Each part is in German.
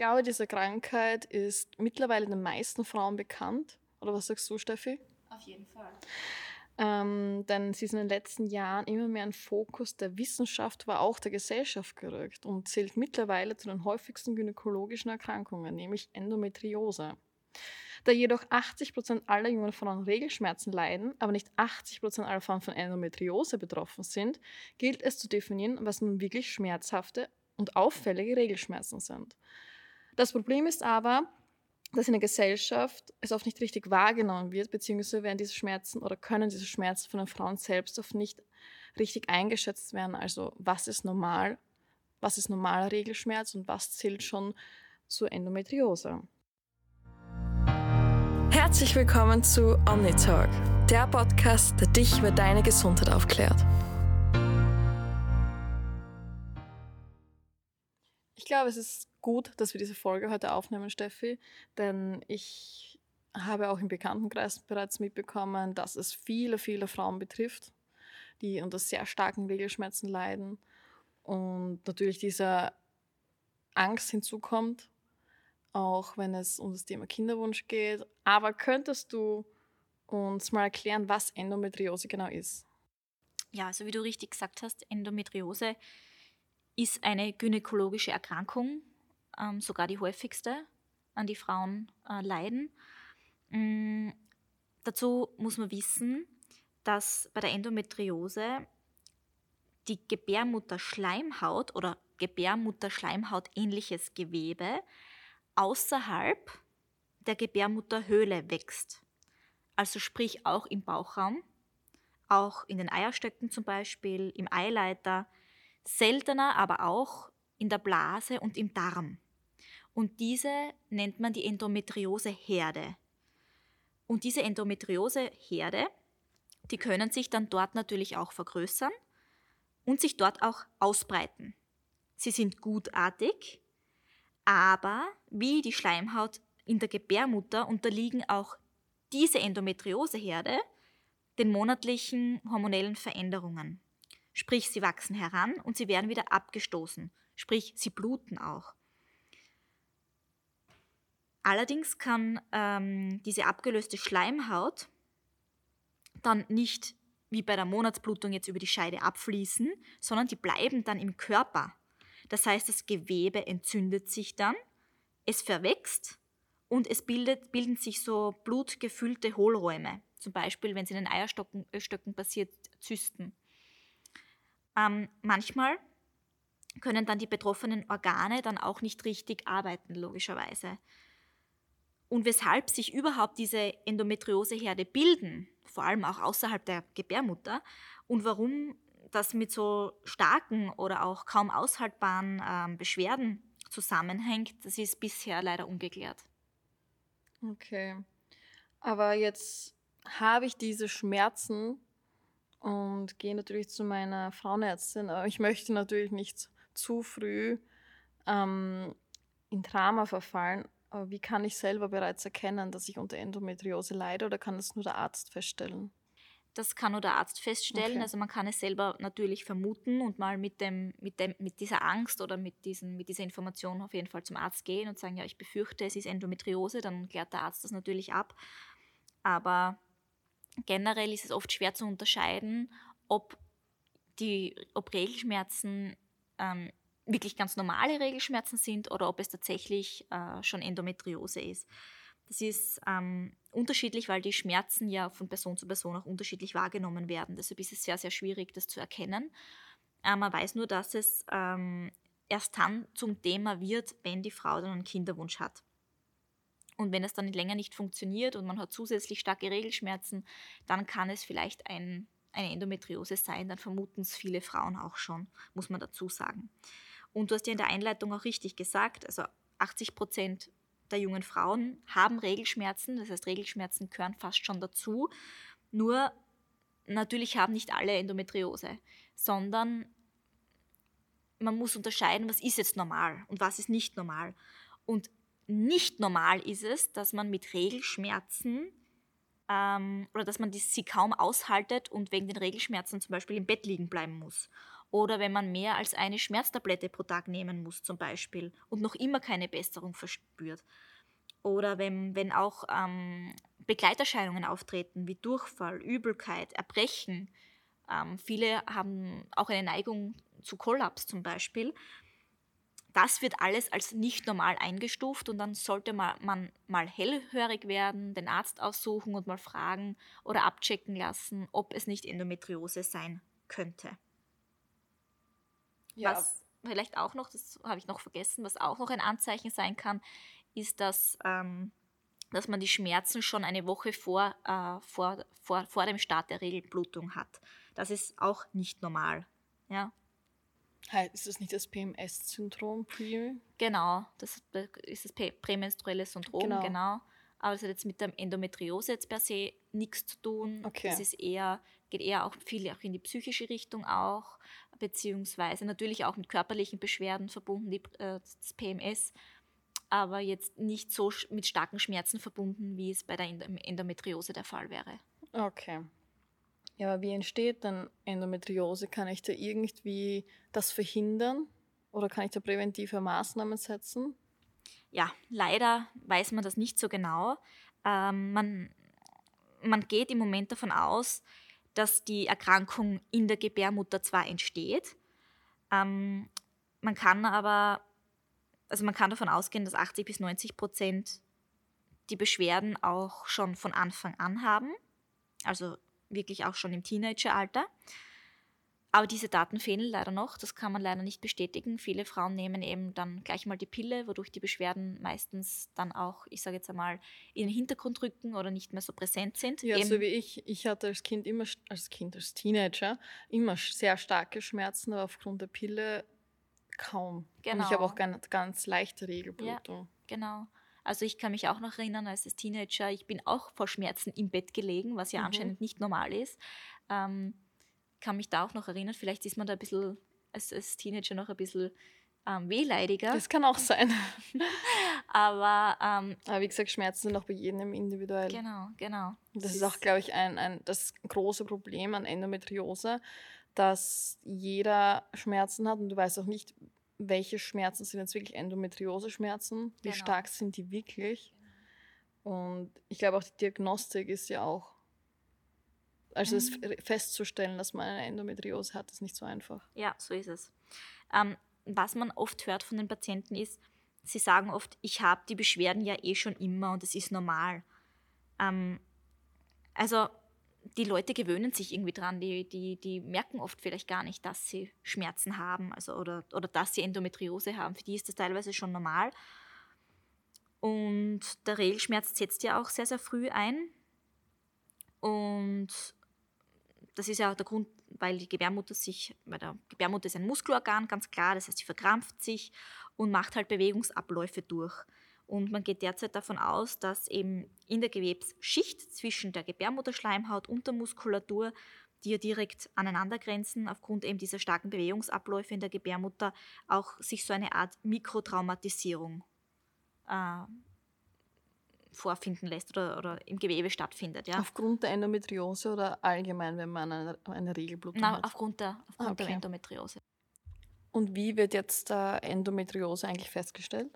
glaube, diese Krankheit ist mittlerweile den meisten Frauen bekannt. Oder was sagst du, Steffi? Auf jeden Fall. Ähm, denn sie ist in den letzten Jahren immer mehr ein Fokus der Wissenschaft, aber auch der Gesellschaft gerückt und zählt mittlerweile zu den häufigsten gynäkologischen Erkrankungen, nämlich Endometriose. Da jedoch 80 Prozent aller jungen Frauen Regelschmerzen leiden, aber nicht 80 Prozent aller Frauen von Endometriose betroffen sind, gilt es zu definieren, was nun wirklich schmerzhafte und auffällige Regelschmerzen sind. Das Problem ist aber, dass in der Gesellschaft es oft nicht richtig wahrgenommen wird, beziehungsweise werden diese Schmerzen oder können diese Schmerzen von den Frauen selbst oft nicht richtig eingeschätzt werden. Also was ist normal, was ist normaler Regelschmerz und was zählt schon zur Endometriose. Herzlich willkommen zu OmniTalk, der Podcast, der dich über deine Gesundheit aufklärt. Ich glaube, es ist gut, dass wir diese Folge heute aufnehmen, Steffi, denn ich habe auch im Bekanntenkreis bereits mitbekommen, dass es viele, viele Frauen betrifft, die unter sehr starken Regelschmerzen leiden und natürlich diese Angst hinzukommt, auch wenn es um das Thema Kinderwunsch geht. Aber könntest du uns mal erklären, was Endometriose genau ist? Ja, also wie du richtig gesagt hast, Endometriose ist eine gynäkologische Erkrankung, ähm, sogar die häufigste, an die Frauen äh, leiden. Ähm, dazu muss man wissen, dass bei der Endometriose die Gebärmutterschleimhaut oder Gebärmutterschleimhaut ähnliches Gewebe außerhalb der Gebärmutterhöhle wächst. Also sprich auch im Bauchraum, auch in den Eierstöcken zum Beispiel, im Eileiter, seltener aber auch in der Blase und im Darm. Und diese nennt man die Endometrioseherde. Und diese Endometrioseherde, die können sich dann dort natürlich auch vergrößern und sich dort auch ausbreiten. Sie sind gutartig, aber wie die Schleimhaut in der Gebärmutter unterliegen auch diese Endometrioseherde den monatlichen hormonellen Veränderungen. Sprich, sie wachsen heran und sie werden wieder abgestoßen. Sprich, sie bluten auch. Allerdings kann ähm, diese abgelöste Schleimhaut dann nicht wie bei der Monatsblutung jetzt über die Scheide abfließen, sondern die bleiben dann im Körper. Das heißt, das Gewebe entzündet sich dann, es verwächst und es bildet, bilden sich so blutgefüllte Hohlräume. Zum Beispiel, wenn es in den Eierstöcken passiert, Zysten. Ähm, manchmal können dann die betroffenen Organe dann auch nicht richtig arbeiten, logischerweise. Und weshalb sich überhaupt diese Endometrioseherde bilden, vor allem auch außerhalb der Gebärmutter, und warum das mit so starken oder auch kaum aushaltbaren ähm, Beschwerden zusammenhängt, das ist bisher leider ungeklärt. Okay. Aber jetzt habe ich diese Schmerzen und gehe natürlich zu meiner Frauenärztin, aber ich möchte natürlich nicht zu früh ähm, in Drama verfallen. Wie kann ich selber bereits erkennen, dass ich unter Endometriose leide oder kann das nur der Arzt feststellen? Das kann nur der Arzt feststellen. Okay. Also man kann es selber natürlich vermuten und mal mit, dem, mit, dem, mit dieser Angst oder mit, diesen, mit dieser Information auf jeden Fall zum Arzt gehen und sagen, ja, ich befürchte, es ist Endometriose, dann klärt der Arzt das natürlich ab. Aber generell ist es oft schwer zu unterscheiden, ob, die, ob Regelschmerzen ähm, wirklich ganz normale Regelschmerzen sind oder ob es tatsächlich äh, schon Endometriose ist. Das ist ähm, unterschiedlich, weil die Schmerzen ja von Person zu Person auch unterschiedlich wahrgenommen werden. Deshalb ist es sehr, sehr schwierig, das zu erkennen. Äh, man weiß nur, dass es ähm, erst dann zum Thema wird, wenn die Frau dann einen Kinderwunsch hat. Und wenn es dann länger nicht funktioniert und man hat zusätzlich starke Regelschmerzen, dann kann es vielleicht ein, eine Endometriose sein. Dann vermuten es viele Frauen auch schon, muss man dazu sagen. Und du hast ja in der Einleitung auch richtig gesagt, also 80 Prozent der jungen Frauen haben Regelschmerzen. Das heißt, Regelschmerzen gehören fast schon dazu. Nur natürlich haben nicht alle Endometriose, sondern man muss unterscheiden, was ist jetzt normal und was ist nicht normal. Und nicht normal ist es, dass man mit Regelschmerzen ähm, oder dass man die, sie kaum aushaltet und wegen den Regelschmerzen zum Beispiel im Bett liegen bleiben muss. Oder wenn man mehr als eine Schmerztablette pro Tag nehmen muss zum Beispiel und noch immer keine Besserung verspürt. Oder wenn, wenn auch ähm, Begleiterscheinungen auftreten wie Durchfall, Übelkeit, Erbrechen. Ähm, viele haben auch eine Neigung zu Kollaps zum Beispiel. Das wird alles als nicht normal eingestuft und dann sollte man, man mal hellhörig werden, den Arzt aussuchen und mal fragen oder abchecken lassen, ob es nicht Endometriose sein könnte. Ja. Was vielleicht auch noch, das habe ich noch vergessen, was auch noch ein Anzeichen sein kann, ist, dass, ähm, dass man die Schmerzen schon eine Woche vor, äh, vor, vor, vor dem Start der Regelblutung hat. Das ist auch nicht normal. Ja. Ist das nicht das PMS-Syndrom? Genau, das ist das prämenstruelle Syndrom, genau. genau. Aber das hat jetzt mit der Endometriose jetzt per se nichts zu tun. Okay. Das ist eher, geht eher auch viel auch in die psychische Richtung auch, beziehungsweise natürlich auch mit körperlichen Beschwerden verbunden, die, äh, das PMS aber jetzt nicht so mit starken Schmerzen verbunden, wie es bei der Endometriose der Fall wäre. Okay. Ja, aber wie entsteht dann Endometriose? Kann ich da irgendwie das verhindern oder kann ich da präventive Maßnahmen setzen? Ja, leider weiß man das nicht so genau. Ähm, man, man geht im Moment davon aus, dass die Erkrankung in der Gebärmutter zwar entsteht, ähm, man kann aber also man kann davon ausgehen, dass 80 bis 90 Prozent die Beschwerden auch schon von Anfang an haben, also wirklich auch schon im Teenageralter. Aber diese Daten fehlen leider noch, das kann man leider nicht bestätigen. Viele Frauen nehmen eben dann gleich mal die Pille, wodurch die Beschwerden meistens dann auch, ich sage jetzt einmal, in den Hintergrund rücken oder nicht mehr so präsent sind. Ja, eben so wie ich. Ich hatte als Kind immer, als Kind, als Teenager, immer sehr starke Schmerzen, aber aufgrund der Pille kaum. Genau. Und ich habe auch ganz, ganz leichte Regelblutung. Ja, genau. Also ich kann mich auch noch erinnern, als Teenager, ich bin auch vor Schmerzen im Bett gelegen, was ja mhm. anscheinend nicht normal ist. Ähm, kann mich da auch noch erinnern, vielleicht ist man da ein bisschen als, als Teenager noch ein bisschen ähm, wehleidiger. Das kann auch sein. Aber, ähm, Aber wie gesagt, Schmerzen sind auch bei jedem individuell. Genau, genau. Das, das ist auch, glaube ich, ein, ein, das große Problem an Endometriose, dass jeder Schmerzen hat und du weißt auch nicht, welche Schmerzen sind jetzt wirklich Endometriose-Schmerzen, wie genau. stark sind die wirklich. Und ich glaube auch die Diagnostik ist ja auch, also mhm. es festzustellen, dass man eine Endometriose hat, ist nicht so einfach. Ja, so ist es. Ähm, was man oft hört von den Patienten ist, sie sagen oft, ich habe die Beschwerden ja eh schon immer und es ist normal. Ähm, also die Leute gewöhnen sich irgendwie dran, die, die, die merken oft vielleicht gar nicht, dass sie Schmerzen haben also, oder, oder dass sie Endometriose haben. Für die ist das teilweise schon normal. Und der Regelschmerz setzt ja auch sehr, sehr früh ein. Und das ist ja auch der Grund, weil die Gebärmutter sich, weil der Gebärmutter ist ein Muskelorgan, ganz klar, das heißt, sie verkrampft sich und macht halt Bewegungsabläufe durch. Und man geht derzeit davon aus, dass eben in der Gewebsschicht zwischen der Gebärmutterschleimhaut und der Muskulatur, die ja direkt aneinander grenzen, aufgrund eben dieser starken Bewegungsabläufe in der Gebärmutter, auch sich so eine Art Mikrotraumatisierung äh, vorfinden lässt oder, oder, im Gewebe stattfindet. Ja. Aufgrund der Endometriose oder allgemein, wenn man eine, eine Regelblutung Na, hat? Aufgrund, der, aufgrund okay. der Endometriose. Und wie wird jetzt der Endometriose eigentlich festgestellt?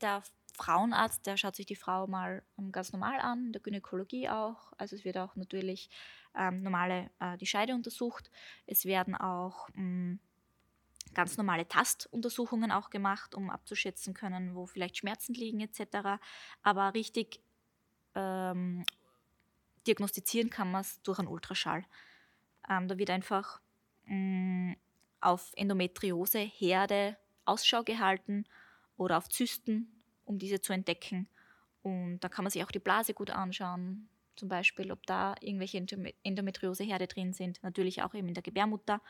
der Frauenarzt, der schaut sich die Frau mal ähm, ganz normal an, der Gynäkologie auch. Also es wird auch natürlich ähm, normale äh, die Scheide untersucht. Es werden auch mh, mm, ganz normale Tastuntersuchungen auch gemacht, um abzuschätzen können, wo vielleicht Schmerzen liegen etc. Aber richtig ähm, diagnostizieren kann man es durch einen Ultraschall. Ähm, da wird einfach mh, mm, auf Endometriose Herde Ausschau gehalten oder auf Zysten, um diese zu entdecken. Und da kann man sich auch die Blase gut anschauen, zum Beispiel, ob da irgendwelche Endometrioseherde drin sind. Natürlich auch eben in der Gebärmutter.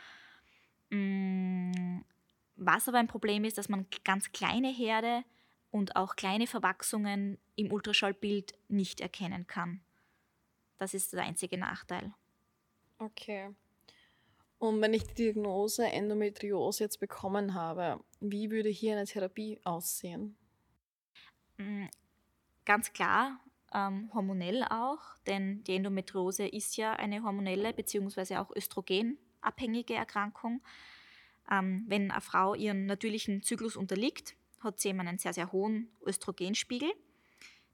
Mm, was aber ein Problem ist, dass man ganz kleine Herde und auch kleine Verwachsungen im Ultraschallbild nicht erkennen kann. Das ist der einzige Nachteil. Okay. Und wenn ich die Diagnose Endometriose jetzt bekommen habe, wie würde hier eine Therapie aussehen? Mm, ganz klar, ähm, hormonell auch, denn die Endometriose ist ja eine hormonelle bzw. auch Östrogen abhängige Erkrankung. Ähm, wenn eine Frau ihren natürlichen Zyklus unterliegt, hat sie eben einen sehr, sehr hohen Östrogenspiegel.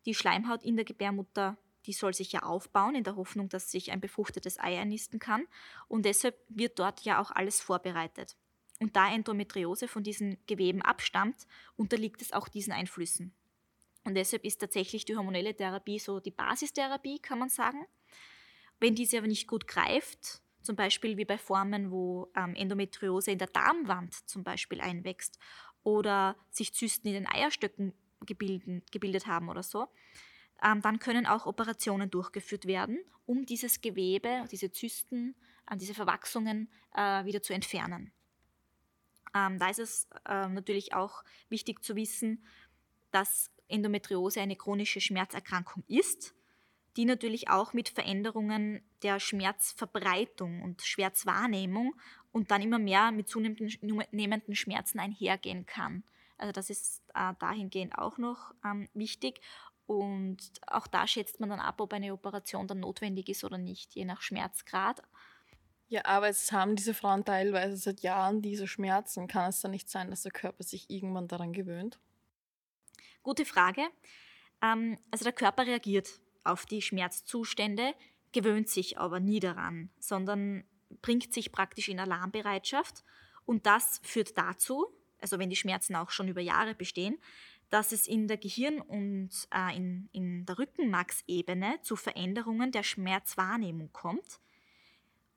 Die Schleimhaut in der Gebärmutter, die soll sich ja aufbauen, in der Hoffnung, dass sich ein befruchtetes Ei einnisten kann. Und deshalb wird dort ja auch alles vorbereitet. Und da Endometriose von diesen Geweben abstammt, unterliegt es auch diesen Einflüssen. Und deshalb ist tatsächlich die hormonelle Therapie so die Basistherapie, kann man sagen. Wenn diese aber nicht gut greift, zum Beispiel wie bei Formen, wo ähm, Endometriose in der Darmwand zum Beispiel einwächst oder sich Zysten in den Eierstöcken gebilden, gebildet haben oder so, ähm, dann können auch Operationen durchgeführt werden, um dieses Gewebe, diese Zysten, äh, diese Verwachsungen äh, wieder zu entfernen. Ähm, da ist es äh, natürlich auch wichtig zu wissen, dass Endometriose eine chronische Schmerzerkrankung ist, die natürlich auch mit Veränderungen der Schmerzverbreitung und Schmerzwahrnehmung und dann immer mehr mit zunehmenden Schmerzen einhergehen kann. Also das ist äh, dahingehend auch noch ähm, wichtig. Und auch da schätzt man dann ab, ob eine Operation dann notwendig ist oder nicht, je nach Schmerzgrad. Ja, aber es haben diese Frauen teilweise seit Jahren diese Schmerzen. Kann es dann nicht sein, dass der Körper sich irgendwann daran gewöhnt? Gute Frage. Ähm, also der Körper reagiert auf die Schmerzzustände, gewöhnt sich aber nie daran, sondern bringt sich praktisch in Alarmbereitschaft. Und das führt dazu, also wenn die Schmerzen auch schon über Jahre bestehen, dass es in der Gehirn- und äh, in, in der Rückenmarksebene zu Veränderungen der Schmerzwahrnehmung kommt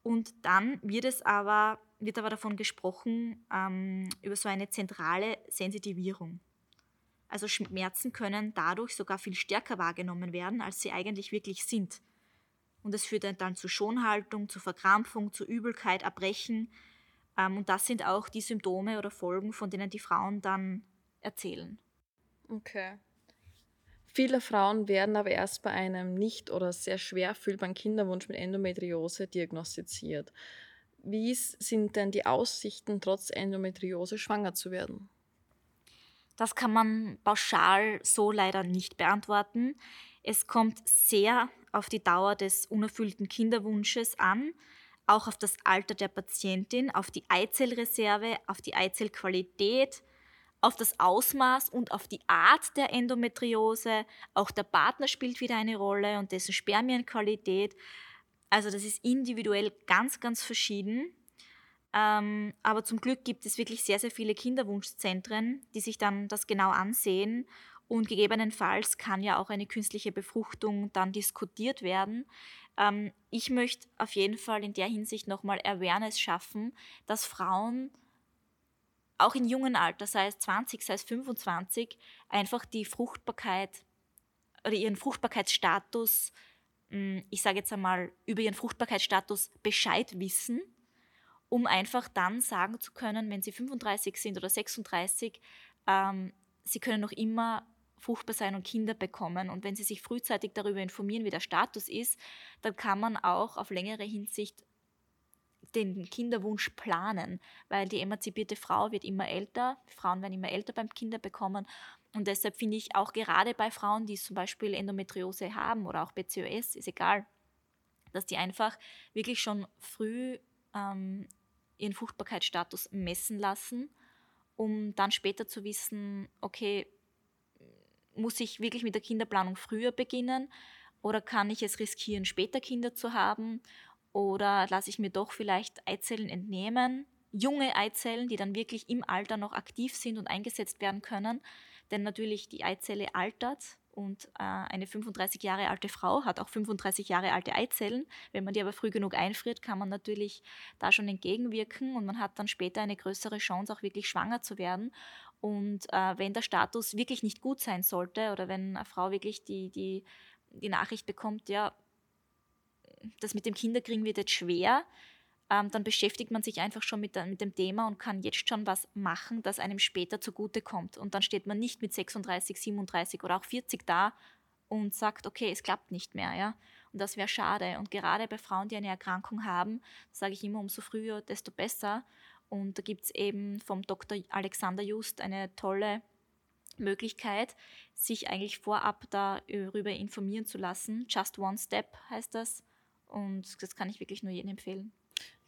und dann wird es aber, wird aber davon gesprochen, ähm, über so eine zentrale Sensitivierung. Also Schmerzen können dadurch sogar viel stärker wahrgenommen werden, als sie eigentlich wirklich sind. Und es führt dann zu Schonhaltung, zu Verkrampfung, zu Übelkeit, Erbrechen. Ähm, und das sind auch die Symptome oder Folgen, von denen die Frauen dann erzählen. Okay. Viele Frauen werden aber erst bei einem nicht oder sehr schwer fühlbaren Kinderwunsch mit Endometriose diagnostiziert. Wie sind denn die Aussichten, trotz Endometriose schwanger zu werden? Das kann man pauschal so leider nicht beantworten. Es kommt sehr auf die Dauer des unerfüllten Kinderwunsches an, auch auf das Alter der Patientin, auf die Eizellreserve, auf die Eizellqualität, auf das Ausmaß und auf die Art der Endometriose. Auch der Partner spielt wieder eine Rolle und dessen Spermienqualität. Also das ist individuell ganz, ganz verschieden. Ähm, aber zum Glück gibt es wirklich sehr, sehr viele Kinderwunschzentren, die sich dann das genau ansehen. Und gegebenenfalls kann ja auch eine künstliche Befruchtung dann diskutiert werden. Ähm, ich möchte auf jeden Fall in der Hinsicht nochmal Awareness schaffen, dass Frauen auch in jungen Alter, sei es 20, sei es 25, einfach die Fruchtbarkeit oder ihren Fruchtbarkeitsstatus, hm, ich sage jetzt einmal, über ihren Fruchtbarkeitsstatus Bescheid wissen, um einfach dann sagen zu können, wenn sie 35 sind oder 36, ähm, sie können noch immer fruchtbar sein und Kinder bekommen. Und wenn sie sich frühzeitig darüber informieren, wie der Status ist, dann kann man auch auf längere Hinsicht den Kinderwunsch planen, weil die emanzipierte Frau wird immer älter, Frauen werden immer älter beim Kinder bekommen und deshalb finde ich auch gerade bei Frauen, die zum Beispiel Endometriose haben oder auch PCOS, ist egal, dass die einfach wirklich schon früh ähm, ihren Fruchtbarkeitsstatus messen lassen, um dann später zu wissen, okay, muss ich wirklich mit der Kinderplanung früher beginnen oder kann ich es riskieren, später Kinder zu haben oder lasse ich mir doch vielleicht Eizellen entnehmen, junge Eizellen, die dann wirklich im Alter noch aktiv sind und eingesetzt werden können. Denn natürlich die Eizelle altert und äh, eine 35 Jahre alte Frau hat auch 35 Jahre alte Eizellen. Wenn man die aber früh genug einfriert, kann man natürlich da schon entgegenwirken und man hat dann später eine größere Chance, auch wirklich schwanger zu werden. Und äh, wenn der Status wirklich nicht gut sein sollte oder wenn eine Frau wirklich die, die, die Nachricht bekommt, ja, das mit dem Kinderkriegen wird jetzt schwer, ähm, dann beschäftigt man sich einfach schon mit, mit, dem Thema und kann jetzt schon was machen, das einem später zugutekommt. Und dann steht man nicht mit 36, 37 oder auch 40 da und sagt, okay, es klappt nicht mehr. Ja? Und das wäre schade. Und gerade bei Frauen, die eine Erkrankung haben, sage ich immer, umso früher, desto besser. Und da gibt es eben vom Dr. Alexander Just eine tolle Möglichkeit, sich eigentlich vorab darüber informieren zu lassen. Just One Step heißt das. Und das kann ich wirklich nur jedem empfehlen.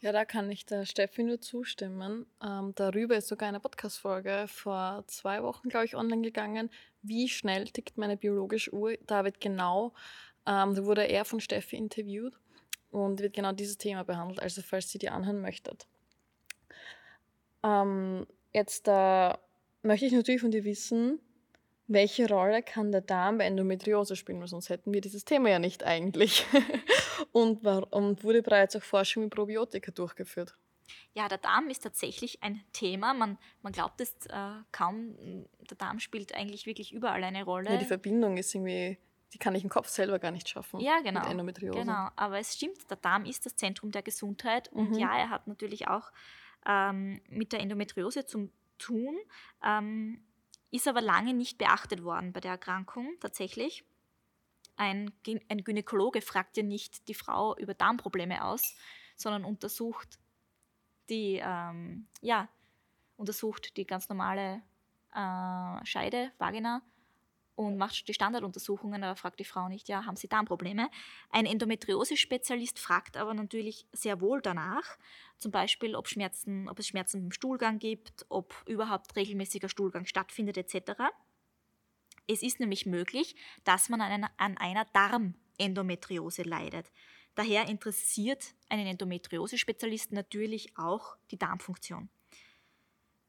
Ja, da kann ich der Steffi nur zustimmen. Ähm, darüber ist sogar eine Podcast-Folge vor zwei Wochen, glaube ich, online gegangen. Wie schnell tickt meine biologische Uhr? Da wird genau, ähm, da wurde er von Steffi interviewt und wird genau dieses Thema behandelt, also falls ihr die anhören möchtet. Ähm, jetzt äh, möchte ich natürlich von dir wissen, welche Rolle kann der Darm bei Endometriose spielen? Weil sonst hätten wir dieses Thema ja nicht eigentlich. und, war, und wurde bereits auch Forschung mit Probiotika durchgeführt. Ja, der Darm ist tatsächlich ein Thema. Man, man glaubt es äh, kaum. Der Darm spielt eigentlich wirklich überall eine Rolle. Ja, die Verbindung ist irgendwie, die kann ich im Kopf selber gar nicht schaffen. Ja, genau. Mit Endometriose. Genau, aber es stimmt, der Darm ist das Zentrum der Gesundheit. Und mhm. ja, er hat natürlich auch ähm, mit der Endometriose zu tun. Ähm, ist aber lange nicht beachtet worden bei der Erkrankung tatsächlich. Ein, ein Gynäkologe fragt ja nicht die Frau über Darmprobleme aus, sondern untersucht die, ähm, ja, untersucht die ganz normale äh, Scheide, Vagina und macht die Standarduntersuchungen, aber fragt die Frau nicht, ja, haben Sie Darmprobleme? Ein Endometriose-Spezialist fragt aber natürlich sehr wohl danach, zum Beispiel, ob, Schmerzen, ob es Schmerzen im Stuhlgang gibt, ob überhaupt regelmäßiger Stuhlgang stattfindet etc. Es ist nämlich möglich, dass man an einer, an einer Darmendometriose leidet. Daher interessiert einen Endometriose-Spezialisten natürlich auch die Darmfunktion.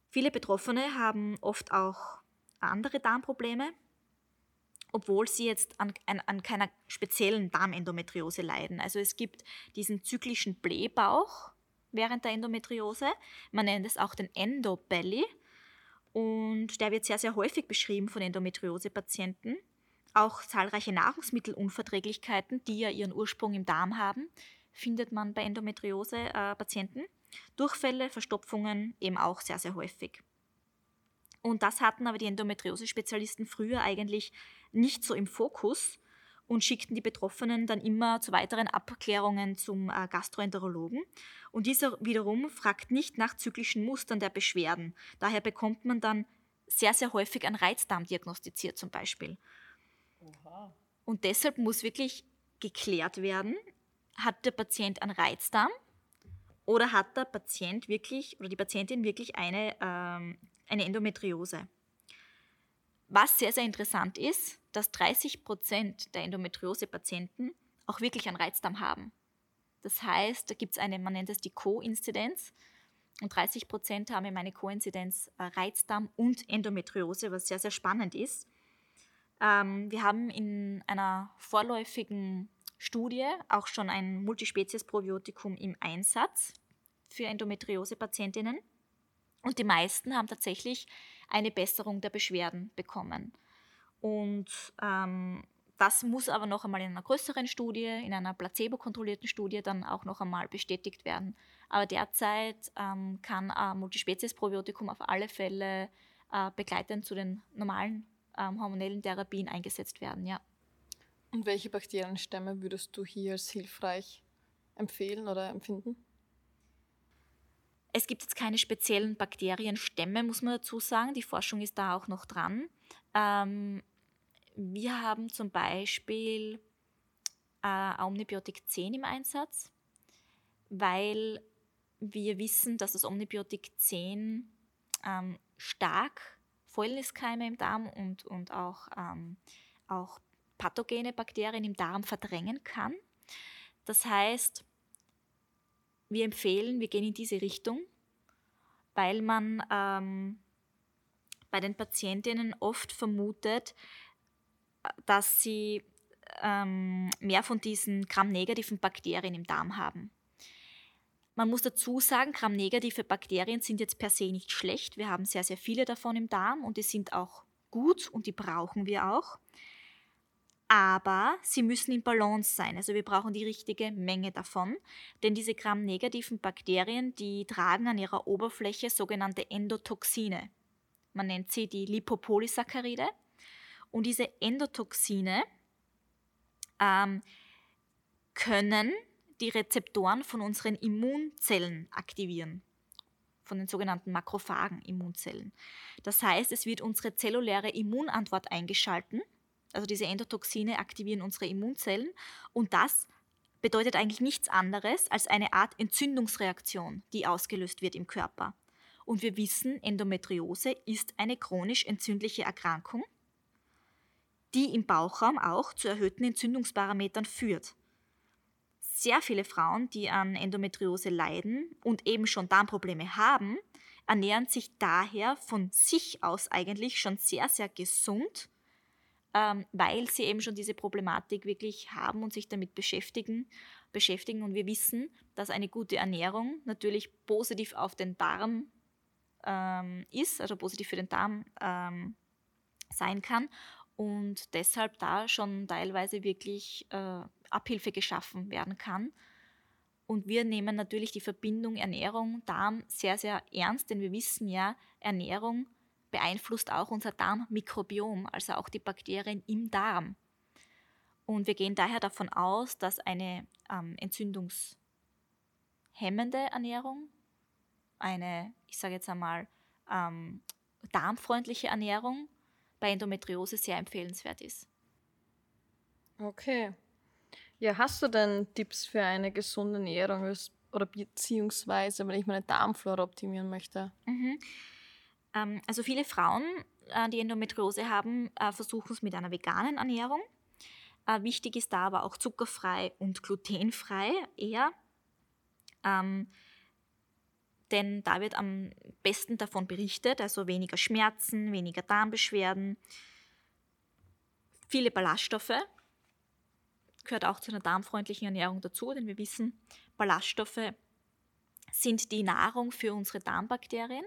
Viele Betroffene haben oft auch andere Darmprobleme, obwohl sie jetzt an, an, an keiner speziellen Darmendometriose leiden. Also es gibt diesen zyklischen Blähbauch während der Endometriose. Man nennt es auch den Endobelly. Und der wird sehr, sehr häufig beschrieben von Endometriose-Patienten. Auch zahlreiche Nahrungsmittelunverträglichkeiten, die ja ihren Ursprung im Darm haben, findet man bei Endometriose-Patienten. Durchfälle, Verstopfungen eben auch sehr, sehr häufig. Und das hatten aber die Endometriose-Spezialisten früher eigentlich nicht so im Fokus und schickten die Betroffenen dann immer zu weiteren Abklärungen zum äh, Gastroenterologen. Und dieser wiederum fragt nicht nach zyklischen Mustern der Beschwerden. Daher bekommt man dann sehr, sehr häufig einen Reizdarm diagnostiziert zum Beispiel. Oha. Und deshalb muss wirklich geklärt werden, hat der Patient einen Reizdarm oder hat der Patient wirklich oder die Patientin wirklich eine, ähm, eine Endometriose. Was sehr, sehr interessant ist, dass 30 Prozent der Endometriose-Patienten auch wirklich einen Reizdarm haben. Das heißt, da gibt es eine, man nennt es die Co-Inzidenz. Und 30 Prozent haben eben eine Koinzidenz äh, Reizdarm und Endometriose, was sehr, sehr spannend ist. Ähm, wir haben in einer vorläufigen Studie auch schon ein Multispezies-Probiotikum im Einsatz für Endometriose-Patientinnen. Und die meisten haben tatsächlich eine Besserung der Beschwerden bekommen. Und ähm, das muss aber noch einmal in einer größeren Studie, in einer placebo-kontrollierten Studie dann auch noch einmal bestätigt werden. Aber derzeit ähm, kann ein Multispezies-Probiotikum auf alle Fälle äh, begleitend zu den normalen ähm, hormonellen Therapien eingesetzt werden, ja. Und welche Bakterienstämme würdest du hier als hilfreich empfehlen oder empfinden? Es gibt jetzt keine speziellen Bakterienstämme, muss man dazu sagen. Die Forschung ist da auch noch dran. Ähm, wir haben zum Beispiel äh, Omnibiotik 10 im Einsatz, weil wir wissen, dass das Omnibiotik 10 ähm, stark Fäulniskeime im Darm und, und auch, ähm, auch pathogene Bakterien im Darm verdrängen kann. Das heißt, wir empfehlen, wir gehen in diese Richtung, weil man ähm, bei den Patientinnen oft vermutet, dass sie ähm, mehr von diesen gramnegativen Bakterien im Darm haben. Man muss dazu sagen, gramnegative Bakterien sind jetzt per se nicht schlecht. Wir haben sehr, sehr viele davon im Darm und die sind auch gut und die brauchen wir auch. Aber sie müssen in Balance sein. Also wir brauchen die richtige Menge davon. Denn diese gramnegativen Bakterien, die tragen an ihrer Oberfläche sogenannte Endotoxine. Man nennt sie die Lipopolysaccharide. Und diese Endotoxine ähm, können die Rezeptoren von unseren Immunzellen aktivieren, von den sogenannten Makrophagen Immunzellen. Das heißt, es wird unsere zelluläre Immunantwort eingeschalten, also diese Endotoxine aktivieren unsere Immunzellen und das bedeutet eigentlich nichts anderes als eine Art Entzündungsreaktion, die ausgelöst wird im Körper. Und wir wissen, Endometriose ist eine chronisch entzündliche Erkrankung, die im Bauchraum auch zu erhöhten Entzündungsparametern führt. Sehr viele Frauen, die an Endometriose leiden und eben schon Darmprobleme haben, ernähren sich daher von sich aus eigentlich schon sehr, sehr gesund, ähm, weil sie eben schon diese Problematik wirklich haben und sich damit beschäftigen, beschäftigen. Und wir wissen, dass eine gute Ernährung natürlich positiv auf den Darm ähm, ist, also positiv für den Darm ähm, sein kann und deshalb da schon teilweise wirklich äh, Abhilfe geschaffen werden kann. Und wir nehmen natürlich die Verbindung Ernährung, Darm sehr, sehr ernst, denn wir wissen ja, Ernährung beeinflusst auch unser Darmmikrobiom, also auch die Bakterien im Darm. Und wir gehen daher davon aus, dass eine ähm, entzündungshemmende Ernährung, eine, ich sage jetzt einmal, ähm, darmfreundliche Ernährung bei Endometriose sehr empfehlenswert ist. Okay. Ja, hast du denn Tipps für eine gesunde Ernährung oder beziehungsweise, wenn ich meine Darmflora optimieren möchte? Mhm. Ähm, also viele Frauen, äh, die Endometriose haben, äh, versuchen es mit einer veganen Ernährung. Äh, wichtig ist da aber auch zuckerfrei und glutenfrei eher. Ähm, denn da wird am besten davon berichtet, also weniger Schmerzen, weniger Darmbeschwerden, viele Ballaststoffe, gehört auch zu einer darmfreundlichen Ernährung dazu, denn wir wissen, Ballaststoffe sind die Nahrung für unsere Darmbakterien.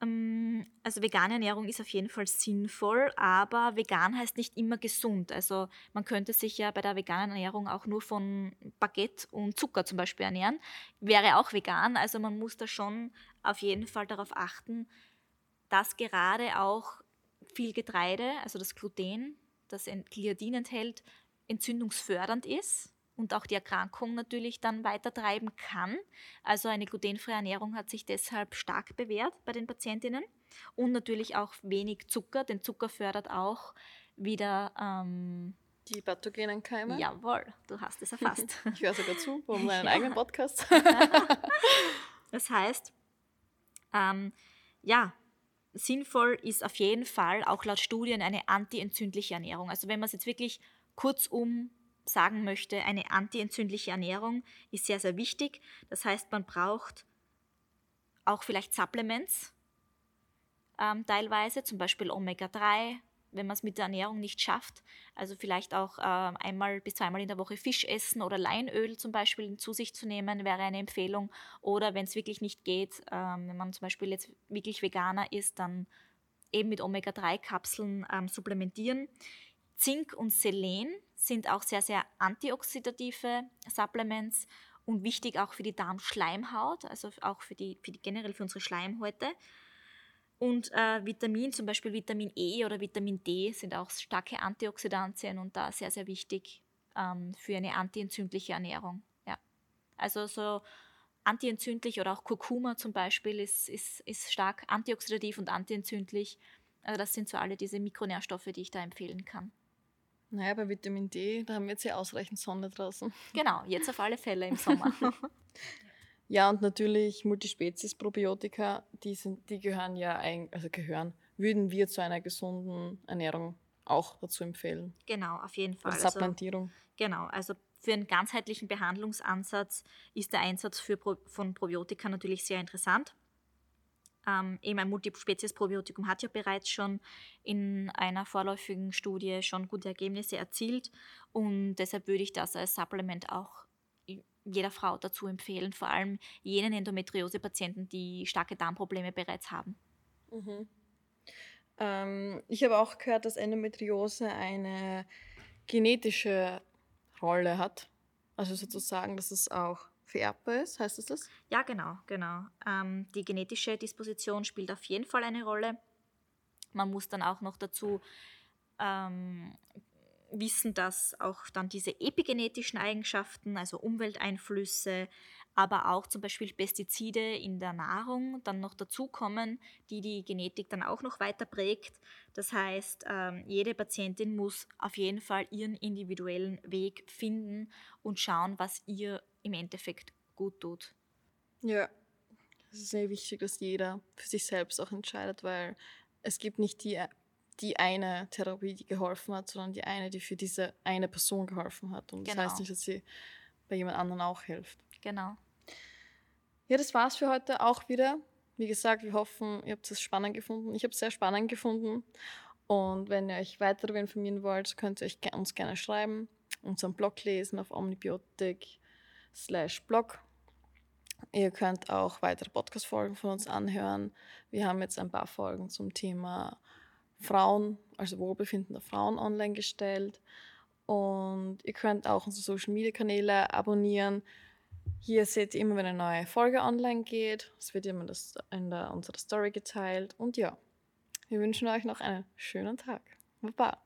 Ähm, also vegane Ernährung ist auf jeden Fall sinnvoll, aber vegan heißt nicht immer gesund. Also man könnte sich ja bei der veganen Ernährung auch nur von Baguette und Zucker zum Beispiel ernähren. Wäre auch vegan, also man muss da schon auf jeden Fall darauf achten, dass gerade auch viel Getreide, also das Gluten, das Gliadin enthält, entzündungsfördernd ist und auch die Erkrankung natürlich dann weiter treiben kann. Also eine glutenfreie Ernährung hat sich deshalb stark bewährt bei den Patientinnen und natürlich auch wenig Zucker, denn Zucker fördert auch wieder ähm, die pathogenen Keime. Jawohl, du hast es erfasst. ich höre sogar zu, um meinen ja. eigenen Podcast. das heißt, ähm, ja, sinnvoll ist auf jeden Fall auch laut Studien eine antientzündliche Ernährung. Also wenn man es jetzt wirklich kurzum sagen möchte, eine antientzündliche Ernährung ist sehr, sehr wichtig. Das heißt, man braucht auch vielleicht Supplements ähm, teilweise, zum Beispiel Omega-3, wenn man es mit der Ernährung nicht schafft. Also vielleicht auch äh, einmal bis zweimal in der Woche Fisch essen oder Leinöl zum Beispiel zu sich zu nehmen, wäre eine Empfehlung. Oder wenn es wirklich nicht geht, ähm, wenn man zum Beispiel jetzt wirklich Veganer ist, dann eben mit Omega-3-Kapseln ähm, supplementieren. Zink und Selen sind auch sehr, sehr antioxidative Supplements und wichtig auch für die Darmschleimhaut, also auch für die, für die generell für unsere Schleimhäute. Und äh, Vitamin, zum Beispiel Vitamin E oder Vitamin D, sind auch starke Antioxidantien und da sehr, sehr wichtig ähm, für eine antientzündliche Ernährung. Ja. Also so antientzündlich oder auch Kurkuma zum Beispiel ist, ist, ist stark antioxidativ und antientzündlich. Also das sind so alle diese Mikronährstoffe, die ich da empfehlen kann. Naja, bei Vitamin D, da haben wir jetzt ja ausreichend Sonne draußen. Genau, jetzt auf alle Fälle im Sommer. Ja, und natürlich Multispezies-Probiotika, die, die gehören ja, also gehören, würden wir zu einer gesunden Ernährung auch dazu empfehlen. Genau, auf jeden Fall. Oder Supplementierung. Also, genau, also für einen ganzheitlichen Behandlungsansatz ist der Einsatz für von Probiotika natürlich sehr interessant. Ähm, eben ein Multispezies-Probiotikum hat ja bereits schon in einer vorläufigen Studie schon gute Ergebnisse erzielt und deshalb würde ich das als Supplement auch jeder Frau dazu empfehlen, vor allem jenen Endometriose-Patienten, die starke Darmprobleme bereits haben. Mhm. Ähm, ich habe auch gehört, dass Endometriose eine genetische Rolle hat. Also sozusagen, dass es auch vererbbar ist, heißt es das? Ja, genau, genau. Ähm, die genetische Disposition spielt auf jeden Fall eine Rolle. Man muss dann auch noch dazu ähm, wissen, dass auch dann diese epigenetischen Eigenschaften, also Umwelteinflüsse, aber auch zum Beispiel Pestizide in der Nahrung dann noch dazukommen, die die Genetik dann auch noch weiter prägt. Das heißt, ähm, jede Patientin muss auf jeden Fall ihren individuellen Weg finden und schauen, was ihr im Endeffekt gut tut. Ja, es ist sehr wichtig, dass jeder für sich selbst auch entscheidet, weil es gibt nicht die, die eine Therapie, die geholfen hat, sondern die eine, die für diese eine Person geholfen hat. Und genau. das heißt genau. nicht, dass sie bei jemand anderem auch hilft. Genau. Ja, das war's für heute auch wieder. Wie gesagt, wir hoffen, ihr habt es spannend gefunden. Ich habe es sehr spannend gefunden. Und wenn ihr euch weiter darüber informieren wollt, könnt ihr euch uns gerne schreiben, unseren Blog lesen auf omnibiotik blog. Ihr könnt auch weitere Podcast-Folgen von uns anhören. Wir haben jetzt ein paar Folgen zum Thema Frauen, also Wohlbefinden der Frauen online gestellt. Und ihr könnt auch unsere Social-Media-Kanäle abonnieren. Hier seht ihr immer, wenn eine neue Folge online geht. Es wird immer das in der, unserer Story geteilt. Und ja, wir wünschen euch noch einen schönen Tag. Baba.